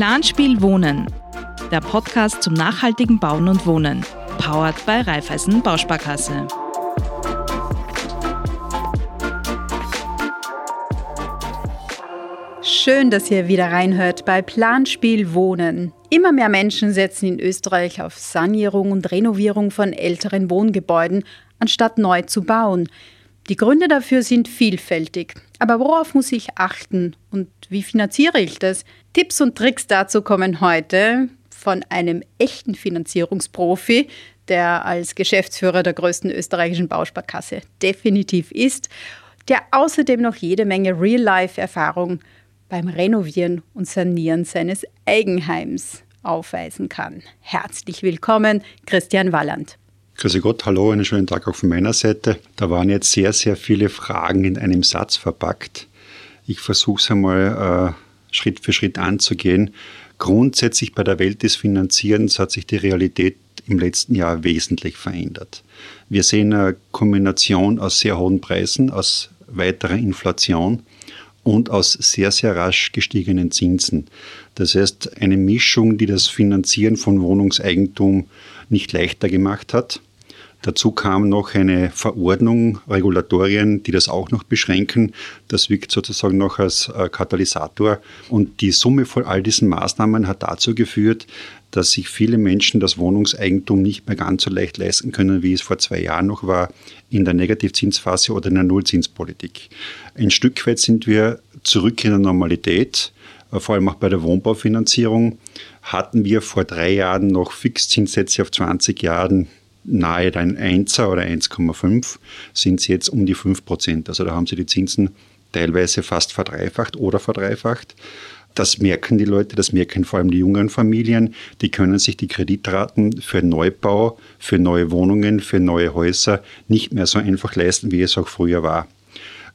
Planspiel Wohnen, der Podcast zum nachhaltigen Bauen und Wohnen, powered bei Raiffeisen Bausparkasse. Schön, dass ihr wieder reinhört bei Planspiel Wohnen. Immer mehr Menschen setzen in Österreich auf Sanierung und Renovierung von älteren Wohngebäuden, anstatt neu zu bauen. Die Gründe dafür sind vielfältig. Aber worauf muss ich achten und wie finanziere ich das? Tipps und Tricks dazu kommen heute von einem echten Finanzierungsprofi, der als Geschäftsführer der größten österreichischen Bausparkasse definitiv ist, der außerdem noch jede Menge Real-Life-Erfahrung beim Renovieren und Sanieren seines Eigenheims aufweisen kann. Herzlich willkommen, Christian Walland. Grüße Gott, hallo, einen schönen Tag auch von meiner Seite. Da waren jetzt sehr, sehr viele Fragen in einem Satz verpackt. Ich versuche es einmal äh, Schritt für Schritt anzugehen. Grundsätzlich bei der Welt des Finanzierens hat sich die Realität im letzten Jahr wesentlich verändert. Wir sehen eine Kombination aus sehr hohen Preisen, aus weiterer Inflation und aus sehr, sehr rasch gestiegenen Zinsen. Das heißt, eine Mischung, die das Finanzieren von Wohnungseigentum nicht leichter gemacht hat. Dazu kam noch eine Verordnung, Regulatorien, die das auch noch beschränken. Das wirkt sozusagen noch als äh, Katalysator. Und die Summe von all diesen Maßnahmen hat dazu geführt, dass sich viele Menschen das Wohnungseigentum nicht mehr ganz so leicht leisten können, wie es vor zwei Jahren noch war, in der Negativzinsphase oder in der Nullzinspolitik. Ein Stück weit sind wir zurück in der Normalität, äh, vor allem auch bei der Wohnbaufinanzierung. Hatten wir vor drei Jahren noch Fixzinssätze auf 20 Jahren nahe ein 1er oder 1,5 sind sie jetzt um die 5 Prozent. Also da haben sie die Zinsen teilweise fast verdreifacht oder verdreifacht. Das merken die Leute, das merken vor allem die jungen Familien. Die können sich die Kreditraten für Neubau, für neue Wohnungen, für neue Häuser nicht mehr so einfach leisten, wie es auch früher war.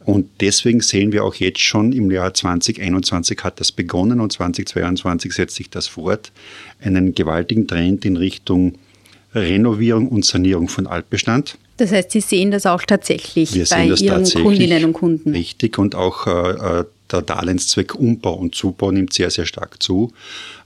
Und deswegen sehen wir auch jetzt schon im Jahr 2021 hat das begonnen und 2022 setzt sich das fort, einen gewaltigen Trend in Richtung Renovierung und Sanierung von Altbestand. Das heißt, Sie sehen das auch tatsächlich Wir bei Ihren Kundinnen und Kunden. Richtig und auch äh, äh, der Darlehenszweck Umbau und Zubau nimmt sehr, sehr stark zu.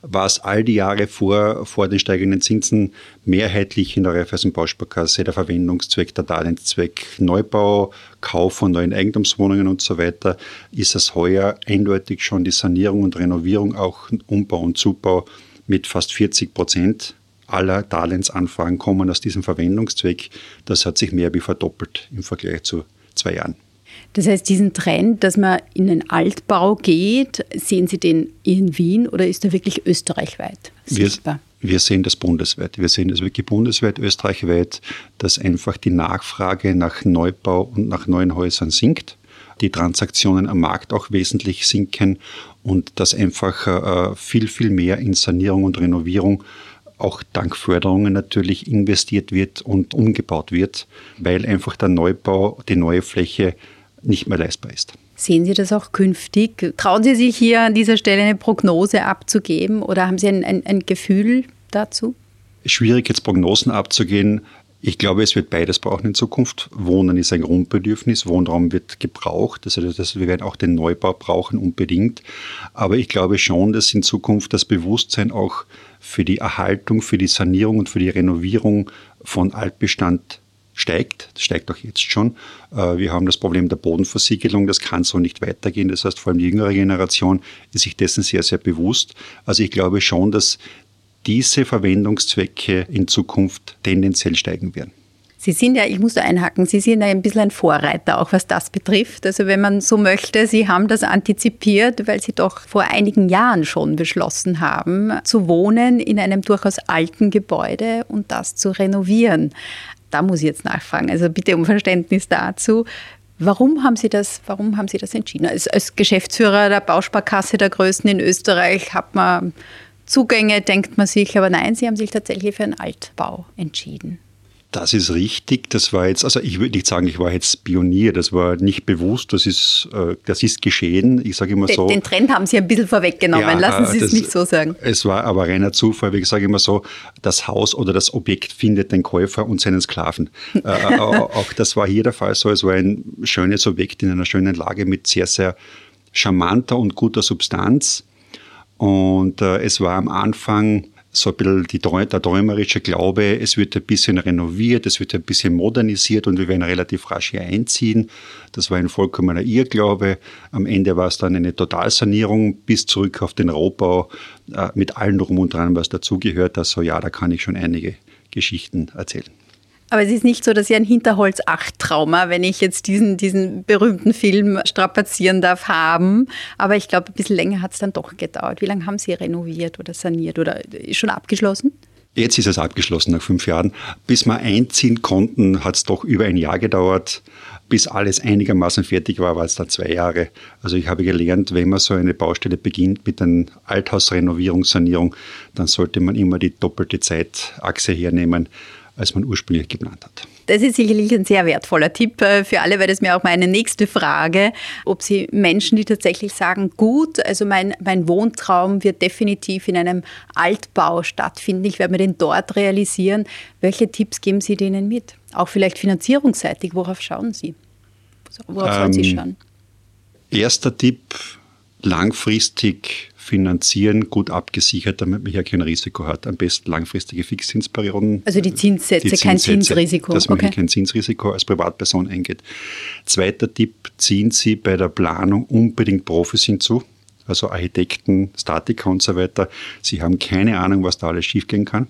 Was all die Jahre vor, vor den steigenden Zinsen mehrheitlich in der Raiffeisen Bausparkasse der Verwendungszweck, der Darlehenszweck Neubau, Kauf von neuen Eigentumswohnungen und so weiter, ist es heuer eindeutig schon die Sanierung und Renovierung, auch Umbau und Zubau mit fast 40 Prozent aller Darlehensanfragen kommen aus diesem Verwendungszweck. Das hat sich mehr wie verdoppelt im Vergleich zu zwei Jahren. Das heißt, diesen Trend, dass man in den Altbau geht, sehen Sie den in Wien oder ist er wirklich österreichweit sichtbar? Wir, wir sehen das bundesweit. Wir sehen das wirklich bundesweit, österreichweit, dass einfach die Nachfrage nach Neubau und nach neuen Häusern sinkt die Transaktionen am Markt auch wesentlich sinken und dass einfach äh, viel, viel mehr in Sanierung und Renovierung auch dank Förderungen natürlich investiert wird und umgebaut wird, weil einfach der Neubau, die neue Fläche nicht mehr leistbar ist. Sehen Sie das auch künftig? Trauen Sie sich hier an dieser Stelle eine Prognose abzugeben oder haben Sie ein, ein, ein Gefühl dazu? Schwierig jetzt Prognosen abzugehen. Ich glaube, es wird beides brauchen in Zukunft. Wohnen ist ein Grundbedürfnis, Wohnraum wird gebraucht, also das, wir werden auch den Neubau brauchen unbedingt. Aber ich glaube schon, dass in Zukunft das Bewusstsein auch für die Erhaltung, für die Sanierung und für die Renovierung von Altbestand steigt. Das steigt auch jetzt schon. Äh, wir haben das Problem der Bodenversiegelung. Das kann so nicht weitergehen. Das heißt, vor allem die jüngere Generation ist sich dessen sehr, sehr bewusst. Also ich glaube schon, dass diese Verwendungszwecke in Zukunft tendenziell steigen werden. Sie sind ja, ich muss da einhaken, Sie sind ja ein bisschen ein Vorreiter, auch was das betrifft. Also wenn man so möchte, Sie haben das antizipiert, weil Sie doch vor einigen Jahren schon beschlossen haben, zu wohnen in einem durchaus alten Gebäude und das zu renovieren. Da muss ich jetzt nachfragen. Also bitte um Verständnis dazu. Warum haben Sie das, warum haben Sie das entschieden? Als, als Geschäftsführer der Bausparkasse der größten in Österreich hat man Zugänge, denkt man sich, aber nein, Sie haben sich tatsächlich für einen Altbau entschieden. Das ist richtig. Das war jetzt, also ich würde nicht sagen, ich war jetzt Pionier. Das war nicht bewusst. Das ist, äh, das ist geschehen. Ich sage immer so. Den Trend haben Sie ein bisschen vorweggenommen. Ja, Lassen Sie es nicht so sagen. Es war aber reiner Zufall. Ich sage immer so, das Haus oder das Objekt findet den Käufer und seinen Sklaven. äh, auch das war hier der Fall so. Es war ein schönes Objekt in einer schönen Lage mit sehr, sehr charmanter und guter Substanz. Und äh, es war am Anfang so ein bisschen die, der träumerische Glaube, es wird ein bisschen renoviert, es wird ein bisschen modernisiert und wir werden relativ rasch hier einziehen. Das war ein vollkommener Irrglaube. Am Ende war es dann eine Totalsanierung bis zurück auf den Rohbau äh, mit allen drum und dran, was dazugehört. Also ja, da kann ich schon einige Geschichten erzählen. Aber es ist nicht so, dass Sie ein Hinterholz 8 Trauma, wenn ich jetzt diesen, diesen berühmten Film strapazieren darf, haben. Aber ich glaube, ein bisschen länger hat es dann doch gedauert. Wie lange haben Sie renoviert oder saniert oder ist schon abgeschlossen? Jetzt ist es abgeschlossen nach fünf Jahren. Bis wir einziehen konnten, hat es doch über ein Jahr gedauert. Bis alles einigermaßen fertig war, war es dann zwei Jahre. Also ich habe gelernt, wenn man so eine Baustelle beginnt mit einer Althausrenovierung, Sanierung, dann sollte man immer die doppelte Zeitachse hernehmen als man ursprünglich geplant hat. Das ist sicherlich ein sehr wertvoller Tipp äh, für alle, weil das mir auch meine nächste Frage, ob Sie Menschen, die tatsächlich sagen, gut, also mein, mein Wohntraum wird definitiv in einem Altbau stattfinden, ich werde mir den dort realisieren. Welche Tipps geben Sie denen mit? Auch vielleicht finanzierungsseitig, worauf schauen Sie? Worauf ähm, sollen Sie ähm, schauen? Erster Tipp, langfristig finanzieren, gut abgesichert, damit man hier kein Risiko hat. Am besten langfristige Fixzinsperioden. Also die Zinssätze, die Zinssätze kein Zinsrisiko. Dass man okay. hier kein Zinsrisiko als Privatperson eingeht. Zweiter Tipp, ziehen Sie bei der Planung unbedingt Profis hinzu, also Architekten, Statiker und so weiter. Sie haben keine Ahnung, was da alles schiefgehen kann.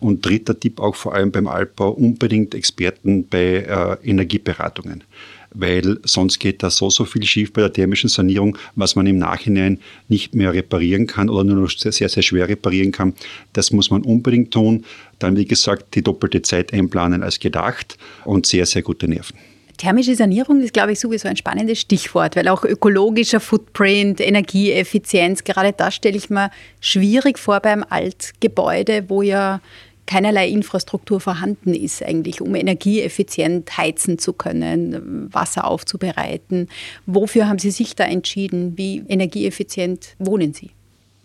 Und dritter Tipp auch vor allem beim Altbau, unbedingt Experten bei äh, Energieberatungen weil sonst geht da so, so viel schief bei der thermischen Sanierung, was man im Nachhinein nicht mehr reparieren kann oder nur noch sehr, sehr, schwer reparieren kann. Das muss man unbedingt tun. Dann, wie gesagt, die doppelte Zeit einplanen als gedacht und sehr, sehr gute Nerven. Thermische Sanierung ist, glaube ich, sowieso ein spannendes Stichwort, weil auch ökologischer Footprint, Energieeffizienz, gerade das stelle ich mir schwierig vor beim Altgebäude, wo ja keinerlei Infrastruktur vorhanden ist, eigentlich, um energieeffizient heizen zu können, Wasser aufzubereiten. Wofür haben Sie sich da entschieden? Wie energieeffizient wohnen Sie?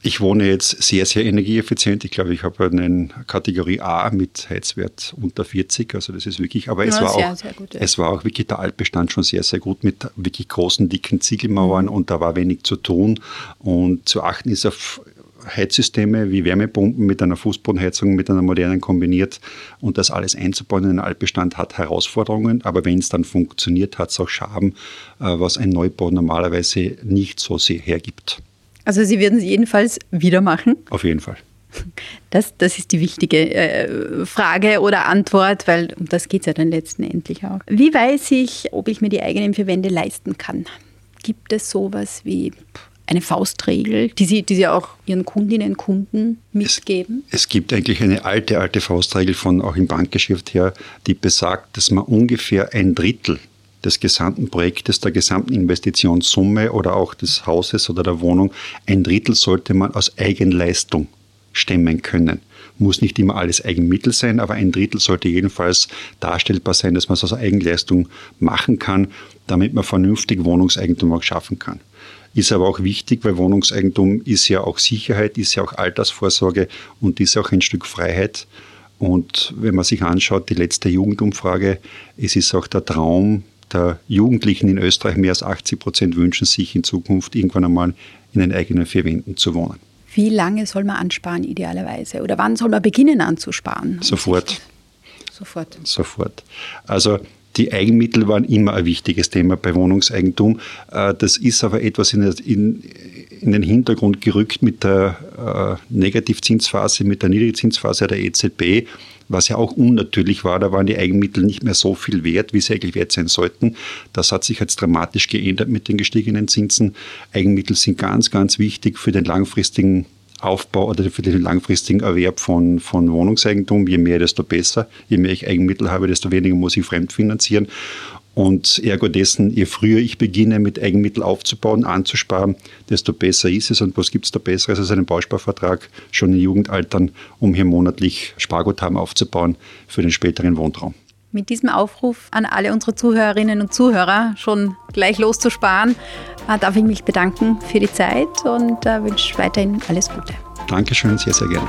Ich wohne jetzt sehr, sehr energieeffizient. Ich glaube, ich habe eine Kategorie A mit Heizwert unter 40. Also das ist wirklich, aber es, ja, war, sehr, auch, sehr gut, ja. es war auch wirklich der Altbestand schon sehr, sehr gut mit wirklich großen, dicken Ziegelmauern mhm. und da war wenig zu tun. Und zu achten ist auf Heizsysteme wie Wärmepumpen mit einer Fußbodenheizung, mit einer modernen kombiniert und das alles einzubauen in einen Altbestand hat Herausforderungen, aber wenn es dann funktioniert, hat es auch Schaben, äh, was ein Neubau normalerweise nicht so sehr hergibt. Also Sie würden es jedenfalls wieder machen? Auf jeden Fall. Das, das ist die wichtige äh, Frage oder Antwort, weil um das geht es ja dann letztendlich auch. Wie weiß ich, ob ich mir die eigenen vier Wände leisten kann? Gibt es sowas wie eine Faustregel, die Sie, die Sie auch Ihren Kundinnen und Kunden mitgeben? Es, es, gibt eigentlich eine alte, alte Faustregel von auch im Bankgeschäft her, die besagt, dass man ungefähr ein Drittel des gesamten Projektes, der gesamten Investitionssumme oder auch des Hauses oder der Wohnung, ein Drittel sollte man aus Eigenleistung stemmen können. Muss nicht immer alles Eigenmittel sein, aber ein Drittel sollte jedenfalls darstellbar sein, dass man es aus Eigenleistung machen kann, damit man vernünftig Wohnungseigentum auch schaffen kann. Ist aber auch wichtig, weil Wohnungseigentum ist ja auch Sicherheit, ist ja auch Altersvorsorge und ist auch ein Stück Freiheit. Und wenn man sich anschaut, die letzte Jugendumfrage, es ist auch der Traum der Jugendlichen in Österreich, mehr als 80 Prozent wünschen sich in Zukunft irgendwann einmal in den eigenen vier Wänden zu wohnen. Wie lange soll man ansparen idealerweise? Oder wann soll man beginnen anzusparen? Sofort. Sofort. Sofort. Also die Eigenmittel waren immer ein wichtiges Thema bei Wohnungseigentum. Äh, das ist aber etwas in, in, in den Hintergrund gerückt mit der äh, Negativzinsphase, mit der Niedrigzinsphase der EZB, was ja auch unnatürlich war. Da waren die Eigenmittel nicht mehr so viel wert, wie sie eigentlich wert sein sollten. Das hat sich jetzt dramatisch geändert mit den gestiegenen Zinsen. Eigenmittel sind ganz, ganz wichtig für den langfristigen Aufbau oder für den langfristigen Erwerb von, von Wohnungseigentum. Je mehr, desto besser. Je mehr ich Eigenmittel habe, desto weniger muss ich fremdfinanzieren. Und ergo dessen, je früher ich beginne, mit Eigenmittel aufzubauen, anzusparen, desto besser ist es. Und was gibt es da Besseres als einen Bausparvertrag schon in Jugendaltern, um hier monatlich Sparguthaben aufzubauen für den späteren Wohntraum? Mit diesem Aufruf an alle unsere Zuhörerinnen und Zuhörer schon gleich loszusparen, äh, darf ich mich bedanken für die Zeit und äh, wünsche weiterhin alles Gute. Dankeschön, sehr, sehr gerne.